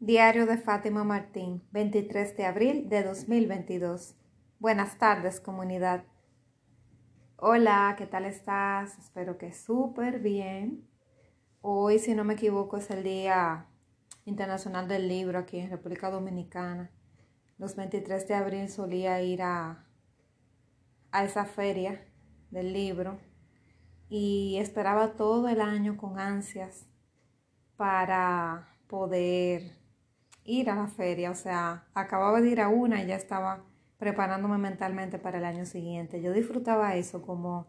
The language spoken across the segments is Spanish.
Diario de Fátima Martín, 23 de abril de 2022. Buenas tardes, comunidad. Hola, ¿qué tal estás? Espero que súper bien. Hoy, si no me equivoco, es el Día Internacional del Libro aquí en República Dominicana. Los 23 de abril solía ir a, a esa feria del libro y esperaba todo el año con ansias para poder ir a la feria, o sea, acababa de ir a una y ya estaba preparándome mentalmente para el año siguiente. Yo disfrutaba eso como,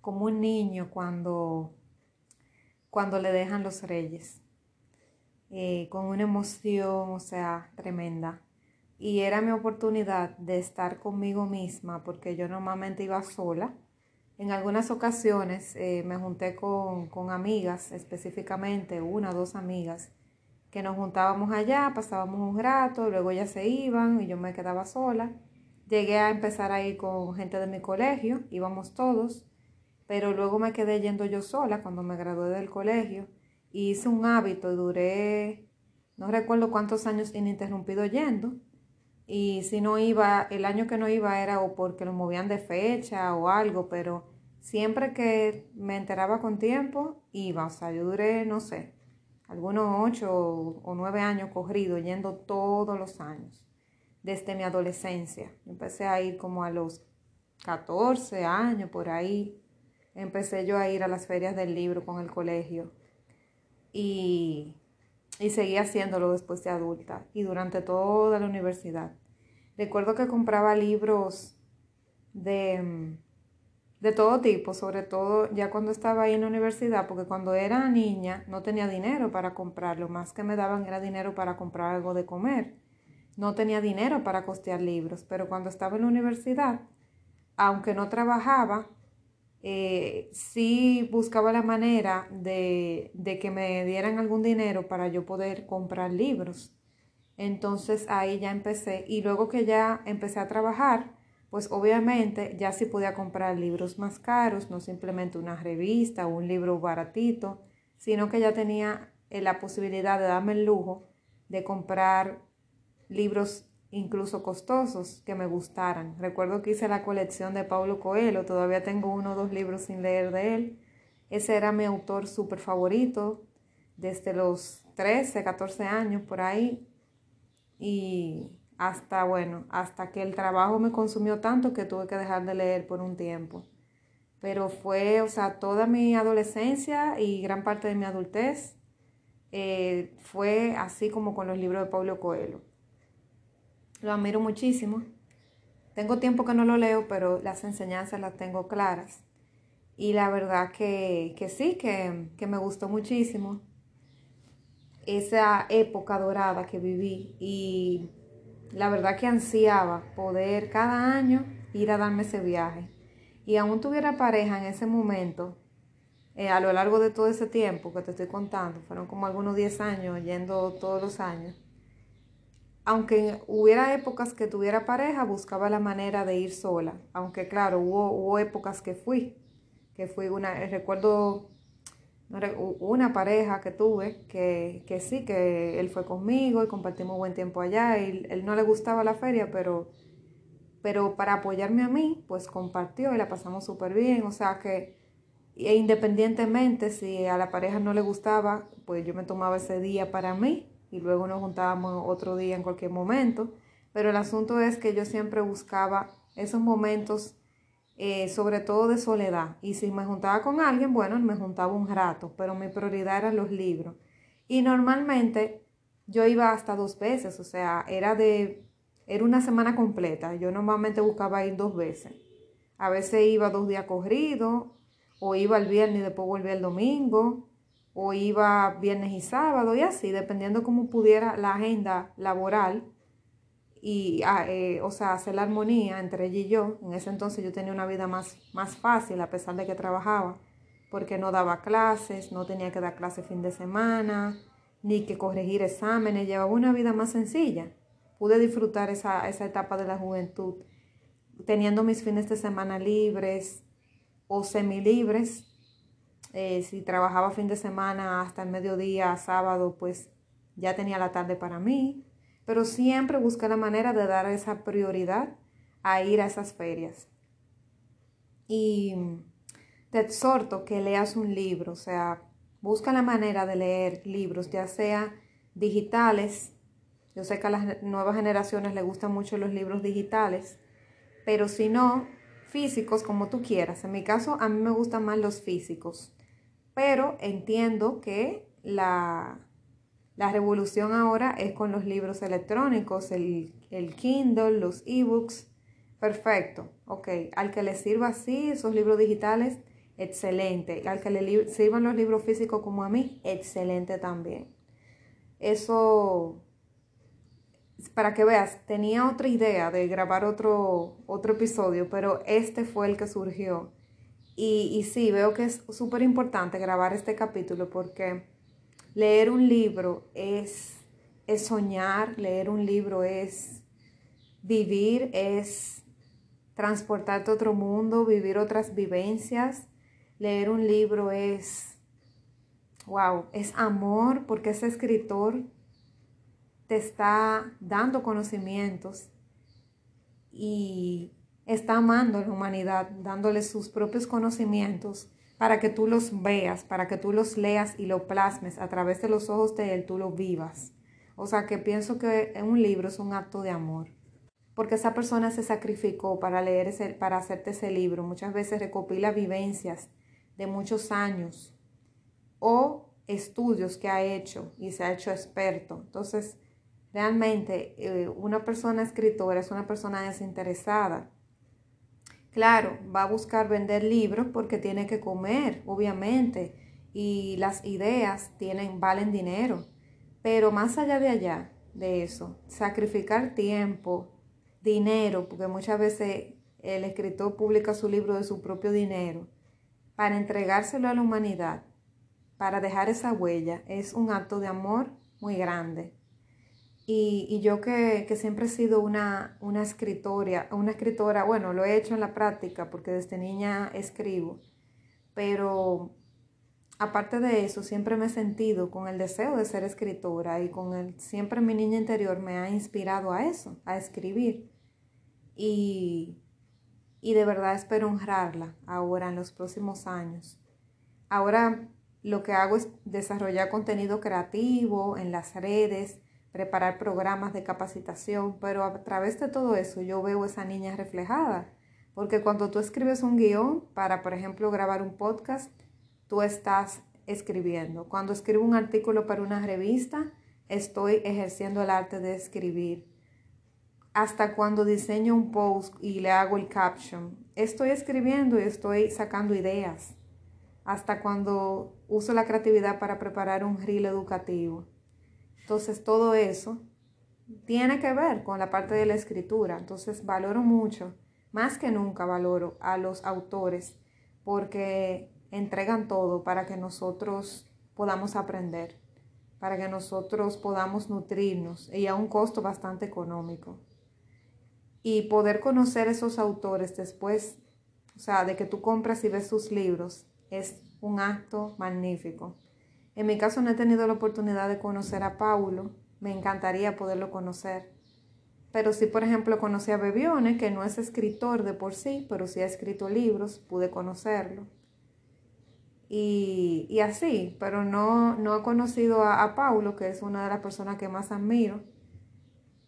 como un niño cuando, cuando le dejan los reyes, eh, con una emoción, o sea, tremenda. Y era mi oportunidad de estar conmigo misma, porque yo normalmente iba sola. En algunas ocasiones eh, me junté con, con amigas, específicamente una o dos amigas, que nos juntábamos allá, pasábamos un rato, luego ya se iban y yo me quedaba sola. Llegué a empezar a ir con gente de mi colegio, íbamos todos, pero luego me quedé yendo yo sola cuando me gradué del colegio hice un hábito, duré, no recuerdo cuántos años ininterrumpido yendo. Y si no iba, el año que no iba era o porque lo movían de fecha o algo, pero siempre que me enteraba con tiempo, iba. O sea, yo duré, no sé, algunos ocho o nueve años corrido, yendo todos los años, desde mi adolescencia. Empecé a ir como a los 14 años, por ahí. Empecé yo a ir a las ferias del libro con el colegio y, y seguí haciéndolo después de adulta y durante toda la universidad. Recuerdo que compraba libros de de todo tipo, sobre todo ya cuando estaba ahí en la universidad, porque cuando era niña no tenía dinero para comprar, lo más que me daban era dinero para comprar algo de comer. No tenía dinero para costear libros, pero cuando estaba en la universidad, aunque no trabajaba, eh, sí buscaba la manera de, de que me dieran algún dinero para yo poder comprar libros. Entonces ahí ya empecé y luego que ya empecé a trabajar, pues obviamente ya sí podía comprar libros más caros, no simplemente una revista o un libro baratito, sino que ya tenía eh, la posibilidad de darme el lujo de comprar libros incluso costosos que me gustaran. Recuerdo que hice la colección de Paulo Coelho, todavía tengo uno o dos libros sin leer de él. Ese era mi autor súper favorito desde los 13, 14 años por ahí. Y hasta, bueno, hasta que el trabajo me consumió tanto que tuve que dejar de leer por un tiempo. Pero fue, o sea, toda mi adolescencia y gran parte de mi adultez eh, fue así como con los libros de Pablo Coelho. Lo admiro muchísimo. Tengo tiempo que no lo leo, pero las enseñanzas las tengo claras. Y la verdad que, que sí, que, que me gustó muchísimo esa época dorada que viví y la verdad que ansiaba poder cada año ir a darme ese viaje. Y aún tuviera pareja en ese momento, eh, a lo largo de todo ese tiempo que te estoy contando, fueron como algunos 10 años yendo todos los años. Aunque hubiera épocas que tuviera pareja, buscaba la manera de ir sola. Aunque claro, hubo, hubo épocas que fui, que fui una, recuerdo una pareja que tuve que, que, sí, que él fue conmigo y compartimos buen tiempo allá y él no le gustaba la feria, pero, pero para apoyarme a mí, pues compartió y la pasamos súper bien. O sea que e independientemente si a la pareja no le gustaba, pues yo me tomaba ese día para mí y luego nos juntábamos otro día en cualquier momento. Pero el asunto es que yo siempre buscaba esos momentos eh, sobre todo de soledad. Y si me juntaba con alguien, bueno, me juntaba un rato, pero mi prioridad eran los libros. Y normalmente yo iba hasta dos veces, o sea, era de, era una semana completa. Yo normalmente buscaba ir dos veces. A veces iba dos días corridos, o iba el viernes y después volvía el domingo, o iba viernes y sábado, y así, dependiendo cómo pudiera la agenda laboral y, ah, eh, o sea, hacer la armonía entre ella y yo. En ese entonces yo tenía una vida más, más fácil a pesar de que trabajaba, porque no daba clases, no tenía que dar clases fin de semana, ni que corregir exámenes, llevaba una vida más sencilla. Pude disfrutar esa, esa etapa de la juventud, teniendo mis fines de semana libres o semilibres. Eh, si trabajaba fin de semana hasta el mediodía, sábado, pues ya tenía la tarde para mí, pero siempre busqué la manera de dar esa prioridad a ir a esas ferias. Y te exhorto que leas un libro, o sea, busca la manera de leer libros, ya sea digitales. Yo sé que a las nuevas generaciones les gustan mucho los libros digitales, pero si no, físicos como tú quieras. En mi caso, a mí me gustan más los físicos, pero entiendo que la, la revolución ahora es con los libros electrónicos, el, Kindle, los ebooks. Perfecto, ok. Al que le sirva así esos libros digitales, excelente. Al que le sirvan los libros físicos como a mí, excelente también. Eso, para que veas, tenía otra idea de grabar otro, otro episodio, pero este fue el que surgió. Y, y sí, veo que es súper importante grabar este capítulo porque leer un libro es, es soñar, leer un libro es vivir, es transportarte a otro mundo, vivir otras vivencias. Leer un libro es, wow, es amor porque ese escritor te está dando conocimientos y está amando a la humanidad, dándole sus propios conocimientos para que tú los veas, para que tú los leas y lo plasmes a través de los ojos de él, tú lo vivas. O sea que pienso que un libro es un acto de amor, porque esa persona se sacrificó para leer ese, para hacerte ese libro. Muchas veces recopila vivencias de muchos años o estudios que ha hecho y se ha hecho experto. Entonces, realmente eh, una persona escritora es una persona desinteresada. Claro, va a buscar vender libros porque tiene que comer, obviamente, y las ideas tienen, valen dinero. Pero más allá de allá, de eso, sacrificar tiempo, dinero, porque muchas veces el escritor publica su libro de su propio dinero para entregárselo a la humanidad, para dejar esa huella, es un acto de amor muy grande. Y, yo que, siempre he sido una, una escritora, una escritora, bueno, lo he hecho en la práctica porque desde niña escribo, pero aparte de eso, siempre me he sentido con el deseo de ser escritora y con el, siempre mi niña interior me ha inspirado a eso, a escribir. Y, y de verdad espero honrarla ahora en los próximos años. Ahora lo que hago es desarrollar contenido creativo en las redes, preparar programas de capacitación, pero a través de todo eso yo veo esa niña reflejada, porque cuando tú escribes un guion para, por ejemplo, grabar un podcast, tú estás escribiendo. Cuando escribo un artículo para una revista, estoy ejerciendo el arte de escribir hasta cuando diseño un post y le hago el caption. Estoy escribiendo y estoy sacando ideas. Hasta cuando uso la creatividad para preparar un reel educativo. Entonces todo eso tiene que ver con la parte de la escritura. Entonces valoro mucho, más que nunca valoro a los autores porque entregan todo para que nosotros podamos aprender, para que nosotros podamos nutrirnos y a un costo bastante económico y poder conocer esos autores después, o sea, de que tú compras y ves sus libros, es un acto magnífico. En mi caso no he tenido la oportunidad de conocer a Paulo, me encantaría poderlo conocer. Pero sí, por ejemplo, conocí a Bebione, que no es escritor de por sí, pero sí ha escrito libros, pude conocerlo. Y, y así, pero no, no he conocido a, a Paulo, que es una de las personas que más admiro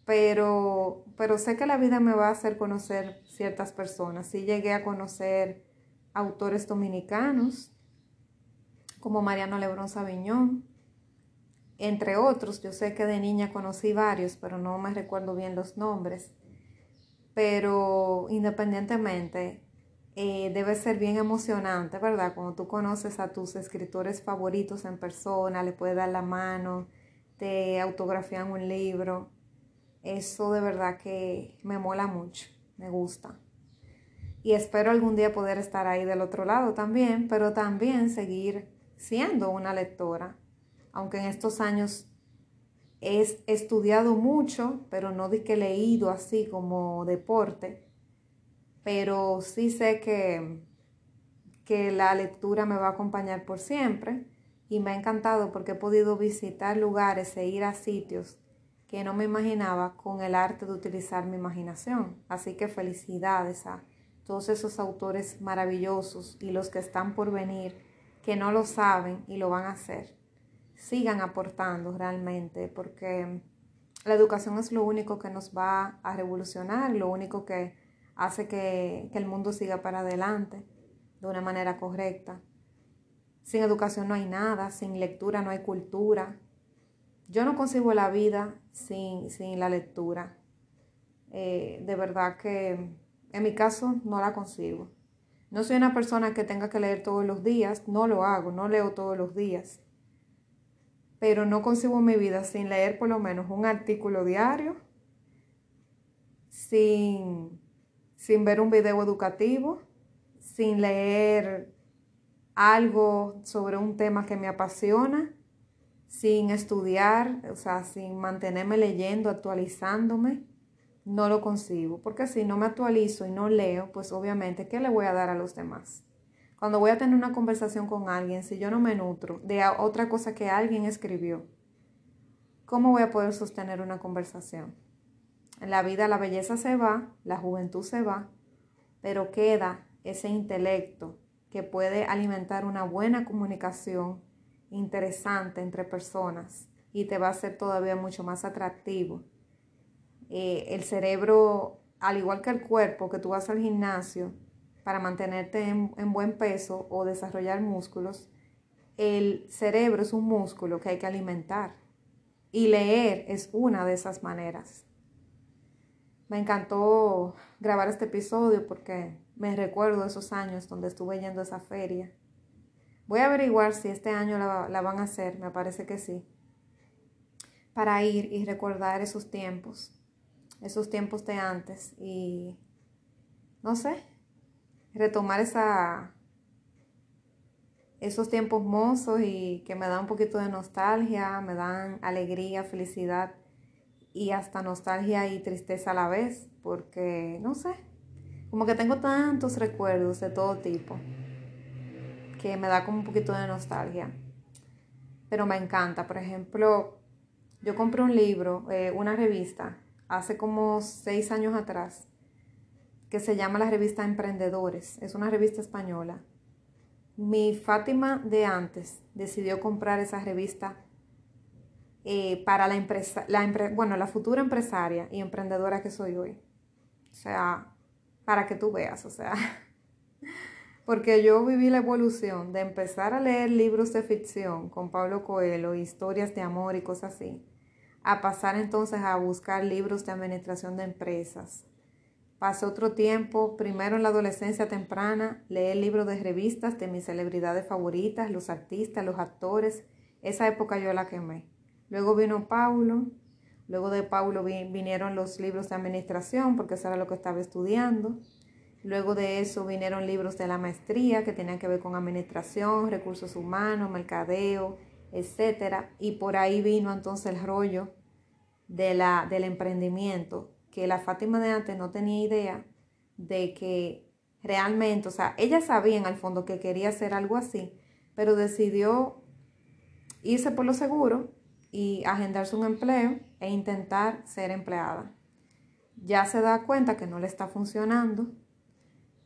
pero, pero sé que la vida me va a hacer conocer ciertas personas. Sí llegué a conocer autores dominicanos, como Mariano Lebrón Sabiñón, entre otros. Yo sé que de niña conocí varios, pero no me recuerdo bien los nombres. Pero independientemente, eh, debe ser bien emocionante, ¿verdad? Cuando tú conoces a tus escritores favoritos en persona, le puedes dar la mano, te autografían un libro eso de verdad que me mola mucho, me gusta. Y espero algún día poder estar ahí del otro lado también, pero también seguir siendo una lectora, aunque en estos años he estudiado mucho, pero no di que he leído así como deporte, pero sí sé que, que la lectura me va a acompañar por siempre y me ha encantado porque he podido visitar lugares e ir a sitios que no me imaginaba con el arte de utilizar mi imaginación. Así que felicidades a todos esos autores maravillosos y los que están por venir, que no lo saben y lo van a hacer. Sigan aportando realmente porque la educación es lo único que nos va a revolucionar, lo único que hace que, el mundo siga para adelante de una manera correcta. Sin educación no hay nada, sin lectura no hay cultura. Yo no concibo la vida sin, la lectura. Eh, de verdad que en mi caso no la concibo. No soy una persona que tenga que leer todos los días, no lo hago, no leo todos los días. Pero no consigo mi vida sin leer por lo menos un artículo diario, sin, sin ver un video educativo, sin leer algo sobre un tema que me apasiona, sin estudiar, o sea, sin mantenerme leyendo, actualizándome, no lo consigo. Porque si no me actualizo y no leo, pues obviamente, ¿qué le voy a dar a los demás? Cuando voy a tener una conversación con alguien, si yo no me nutro de otra cosa que alguien escribió, ¿cómo voy a poder sostener una conversación? En la vida la belleza se va, la juventud se va, pero queda ese intelecto que puede alimentar una buena comunicación interesante entre personas y te va a hacer todavía mucho más atractivo. Eh, el cerebro, al igual que el cuerpo, que tú vas al gimnasio, para mantenerte en, buen peso o desarrollar músculos, el cerebro es un músculo que hay que alimentar. Y leer es una de esas maneras. Me encantó grabar este episodio porque me recuerdo esos años donde estuve yendo a esa feria. Voy a averiguar si este año la, la, van a hacer, me parece que sí, para ir y recordar esos tiempos, esos tiempos de antes y, no sé, retomar esa, esos tiempos mozos y que me dan un poquito de nostalgia, me dan alegría, felicidad y hasta nostalgia y tristeza a la vez, porque no sé, como que tengo tantos recuerdos de todo tipo que me da como un poquito de nostalgia. Pero me encanta, por ejemplo, yo compré un libro, eh, una revista, hace como seis años atrás, que se llama la revista Emprendedores. Es una revista española. Mi Fátima de antes decidió comprar esa revista eh, para la empresa, la bueno, la futura empresaria y emprendedora que soy hoy. O sea, para que tú veas, o sea, porque yo viví la evolución de empezar a leer libros de ficción con Pablo Coelho, historias de amor y cosas así, a pasar entonces a buscar libros de administración de empresas, Pasé otro tiempo, primero en la adolescencia temprana, leí libros de revistas de mis celebridades favoritas, los artistas, los actores. Esa época yo la quemé. Luego vino Paulo, luego de Paulo vinieron los libros de administración, porque eso era lo que estaba estudiando. Luego de eso vinieron libros de la maestría que tenían que ver con administración, recursos humanos, mercadeo, etc. Y por ahí vino entonces el rollo de la, del emprendimiento, que la Fátima de antes no tenía idea de que realmente, o sea, ella sabía en el fondo que quería hacer algo así, pero decidió irse por lo seguro y agendarse un empleo e intentar ser empleada. Ya se da cuenta que no le está funcionando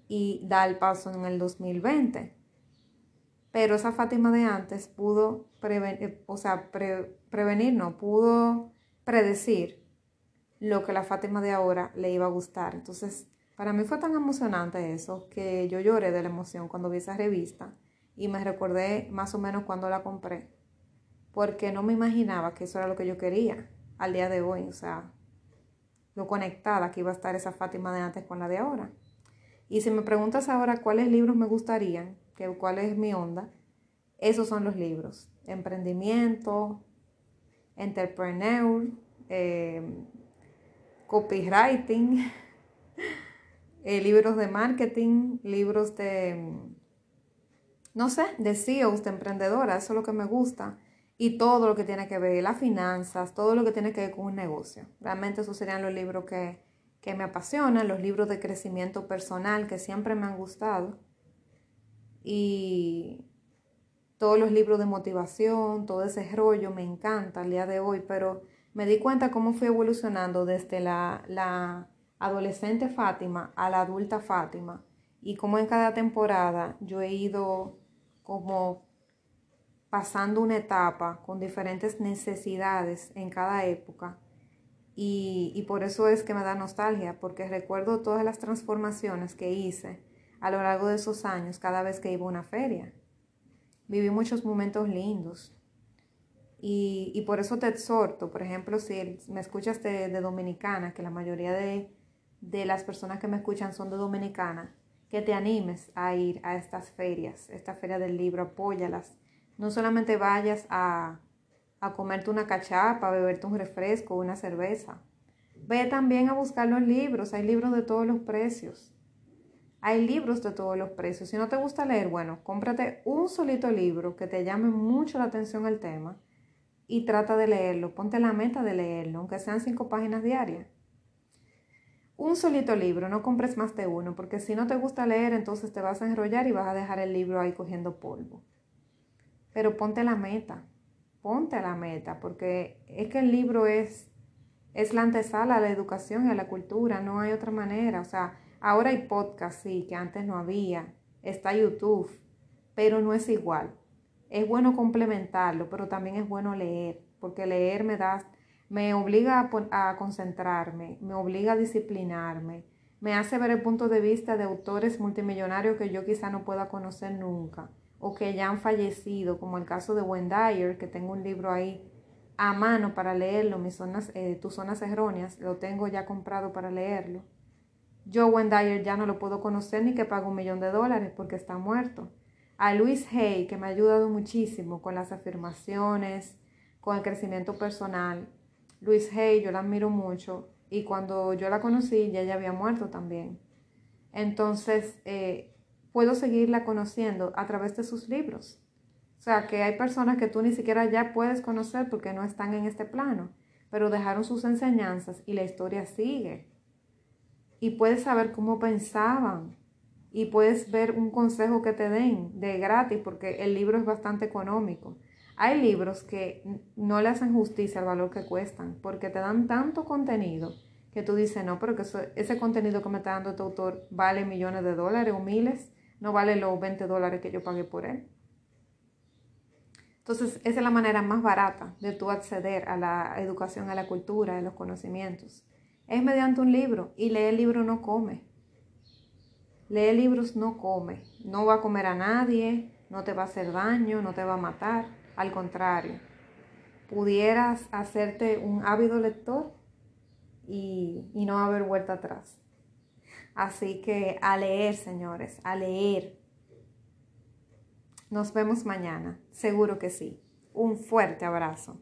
y da el paso en el 2020. Pero esa Fátima de antes pudo prevenir, o sea, prevenir, no, pudo predecir lo que la Fátima de ahora le iba a gustar. Entonces, para mí fue tan emocionante eso que yo lloré de la emoción cuando vi esa revista y me recordé más o menos cuando la compré, porque no me imaginaba que eso era lo que yo quería al día de hoy, o sea, lo conectada que iba a estar esa Fátima de antes con la de ahora. Y si me preguntas ahora cuáles libros me gustarían, que cuál es mi onda, esos son los libros. Emprendimiento, entrepreneur, eh, copywriting, eh, libros de marketing, libros de, no sé, de CEOs, de emprendedoras, eso es lo que me gusta. Y todo lo que tiene que ver, las finanzas, todo lo que tiene que ver con un negocio. Realmente esos serían los libros que, que me apasionan, los libros de crecimiento personal que siempre me han gustado. Y todos los libros de motivación, todo ese rollo me encanta al día de hoy, pero me di cuenta cómo fui evolucionando desde la, la adolescente Fátima a la adulta Fátima y cómo en cada temporada yo he ido como pasando una etapa con diferentes necesidades en cada época. Y, y, por eso es que me da nostalgia, porque recuerdo todas las transformaciones que hice a lo largo de esos años cada vez que iba a una feria. Viví muchos momentos lindos. Y, y por eso te exhorto, por ejemplo, si me escuchas de, de Dominicana, que la mayoría de, de las personas que me escuchan son de Dominicana, que te animes a ir a estas ferias, esta feria del libro, apóyalas no solamente vayas a, a comerte una cachapa, a beberte un refresco una cerveza. Ve también a buscar los libros. Hay libros de todos los precios. Hay libros de todos los precios. Si no te gusta leer, bueno, cómprate un solito libro que te llame mucho la atención el tema y trata de leerlo. Ponte la meta de leerlo, aunque sean cinco páginas diarias. Un solito libro, no compres más de uno, porque si no te gusta leer, entonces te vas a enrollar y vas a dejar el libro ahí cogiendo polvo. Pero ponte la meta, ponte la meta, porque es que el libro es, es la antesala a la educación y a la cultura, no hay otra manera. O sea, ahora hay podcast, sí, que antes no había, está YouTube, pero no es igual. Es bueno complementarlo, pero también es bueno leer, porque leer me da, me obliga a, concentrarme, me obliga a disciplinarme, me hace ver el punto de vista de autores multimillonarios que yo quizá no pueda conocer nunca o que ya han fallecido, como el caso de Wendy que tengo un libro ahí a mano para leerlo, mis zonas, eh, tus zonas erróneas, lo tengo ya comprado para leerlo. Yo, Wendy ya no lo puedo conocer ni que pague un millón de dólares porque está muerto. A Luis Hay, que me ha ayudado muchísimo con las afirmaciones, con el crecimiento personal. Luis Hay, yo la admiro mucho y cuando yo la conocí ya ella había muerto también. Entonces, eh, puedo seguirla conociendo a través de sus libros. O sea, que hay personas que tú ni siquiera ya puedes conocer porque no están en este plano, pero dejaron sus enseñanzas y la historia sigue. Y puedes saber cómo pensaban y puedes ver un consejo que te den de gratis porque el libro es bastante económico. Hay libros que no le hacen justicia al valor que cuestan porque te dan tanto contenido que tú dices, no, pero que ese contenido que me está dando tu autor vale millones de dólares o miles no vale los 20 dólares que yo pagué por él. Entonces, esa es la manera más barata de tú acceder a la educación, a la cultura, a los conocimientos. Es mediante un libro y leer libro no come. Leer libros no come. No va a comer a nadie, no te va a hacer daño, no te va a matar. Al contrario, pudieras hacerte un ávido lector y, y no haber vuelta atrás. Así que a leer, señores, a leer. Nos vemos mañana, seguro que sí. Un fuerte abrazo.